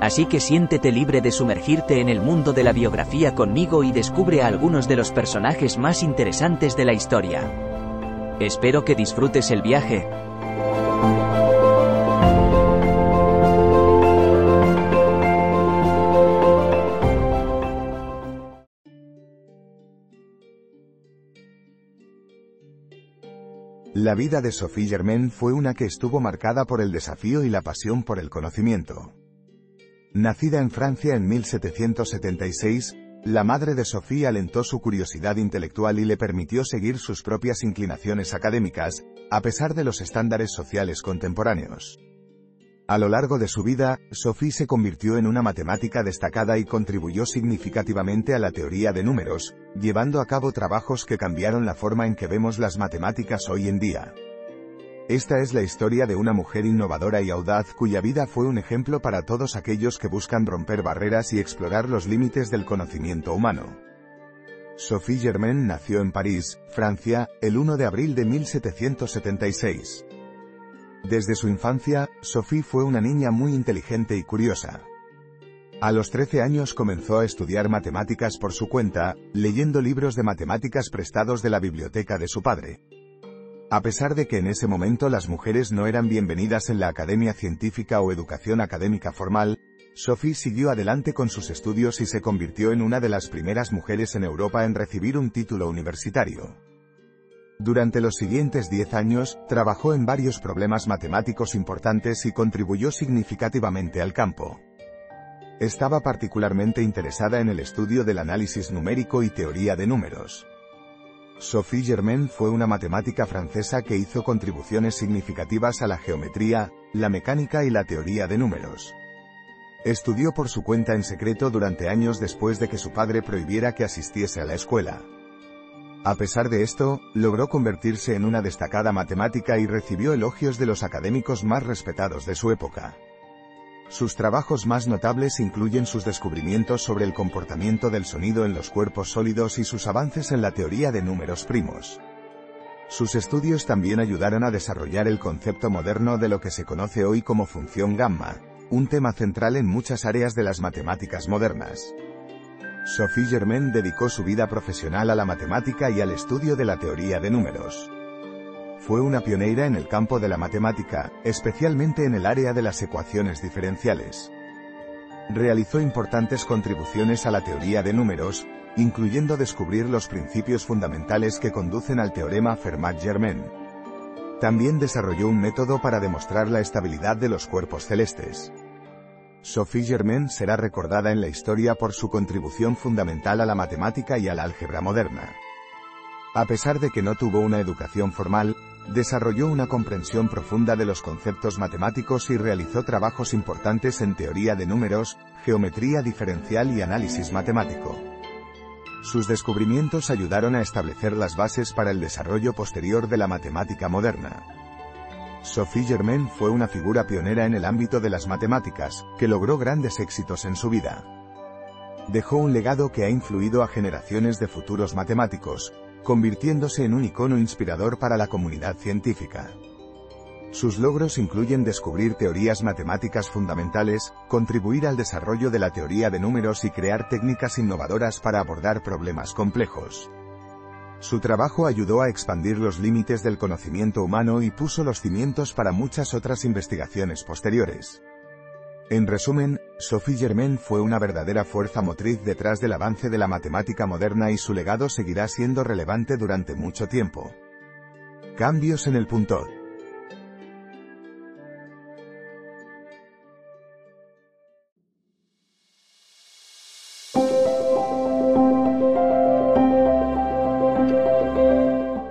Así que siéntete libre de sumergirte en el mundo de la biografía conmigo y descubre a algunos de los personajes más interesantes de la historia. Espero que disfrutes el viaje. La vida de Sophie Germain fue una que estuvo marcada por el desafío y la pasión por el conocimiento. Nacida en Francia en 1776, la madre de Sophie alentó su curiosidad intelectual y le permitió seguir sus propias inclinaciones académicas, a pesar de los estándares sociales contemporáneos. A lo largo de su vida, Sophie se convirtió en una matemática destacada y contribuyó significativamente a la teoría de números, llevando a cabo trabajos que cambiaron la forma en que vemos las matemáticas hoy en día. Esta es la historia de una mujer innovadora y audaz cuya vida fue un ejemplo para todos aquellos que buscan romper barreras y explorar los límites del conocimiento humano. Sophie Germain nació en París, Francia, el 1 de abril de 1776. Desde su infancia, Sophie fue una niña muy inteligente y curiosa. A los 13 años comenzó a estudiar matemáticas por su cuenta, leyendo libros de matemáticas prestados de la biblioteca de su padre. A pesar de que en ese momento las mujeres no eran bienvenidas en la academia científica o educación académica formal, Sophie siguió adelante con sus estudios y se convirtió en una de las primeras mujeres en Europa en recibir un título universitario. Durante los siguientes diez años, trabajó en varios problemas matemáticos importantes y contribuyó significativamente al campo. Estaba particularmente interesada en el estudio del análisis numérico y teoría de números. Sophie Germain fue una matemática francesa que hizo contribuciones significativas a la geometría, la mecánica y la teoría de números. Estudió por su cuenta en secreto durante años después de que su padre prohibiera que asistiese a la escuela. A pesar de esto, logró convertirse en una destacada matemática y recibió elogios de los académicos más respetados de su época. Sus trabajos más notables incluyen sus descubrimientos sobre el comportamiento del sonido en los cuerpos sólidos y sus avances en la teoría de números primos. Sus estudios también ayudaron a desarrollar el concepto moderno de lo que se conoce hoy como función gamma, un tema central en muchas áreas de las matemáticas modernas. Sophie Germain dedicó su vida profesional a la matemática y al estudio de la teoría de números. Fue una pionera en el campo de la matemática, especialmente en el área de las ecuaciones diferenciales. Realizó importantes contribuciones a la teoría de números, incluyendo descubrir los principios fundamentales que conducen al teorema Fermat-Germain. También desarrolló un método para demostrar la estabilidad de los cuerpos celestes. Sophie Germain será recordada en la historia por su contribución fundamental a la matemática y al álgebra moderna. A pesar de que no tuvo una educación formal, desarrolló una comprensión profunda de los conceptos matemáticos y realizó trabajos importantes en teoría de números, geometría diferencial y análisis matemático. Sus descubrimientos ayudaron a establecer las bases para el desarrollo posterior de la matemática moderna. Sophie Germain fue una figura pionera en el ámbito de las matemáticas, que logró grandes éxitos en su vida. Dejó un legado que ha influido a generaciones de futuros matemáticos, convirtiéndose en un icono inspirador para la comunidad científica. Sus logros incluyen descubrir teorías matemáticas fundamentales, contribuir al desarrollo de la teoría de números y crear técnicas innovadoras para abordar problemas complejos. Su trabajo ayudó a expandir los límites del conocimiento humano y puso los cimientos para muchas otras investigaciones posteriores. En resumen, Sophie Germain fue una verdadera fuerza motriz detrás del avance de la matemática moderna y su legado seguirá siendo relevante durante mucho tiempo. Cambios en el punto.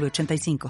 906985.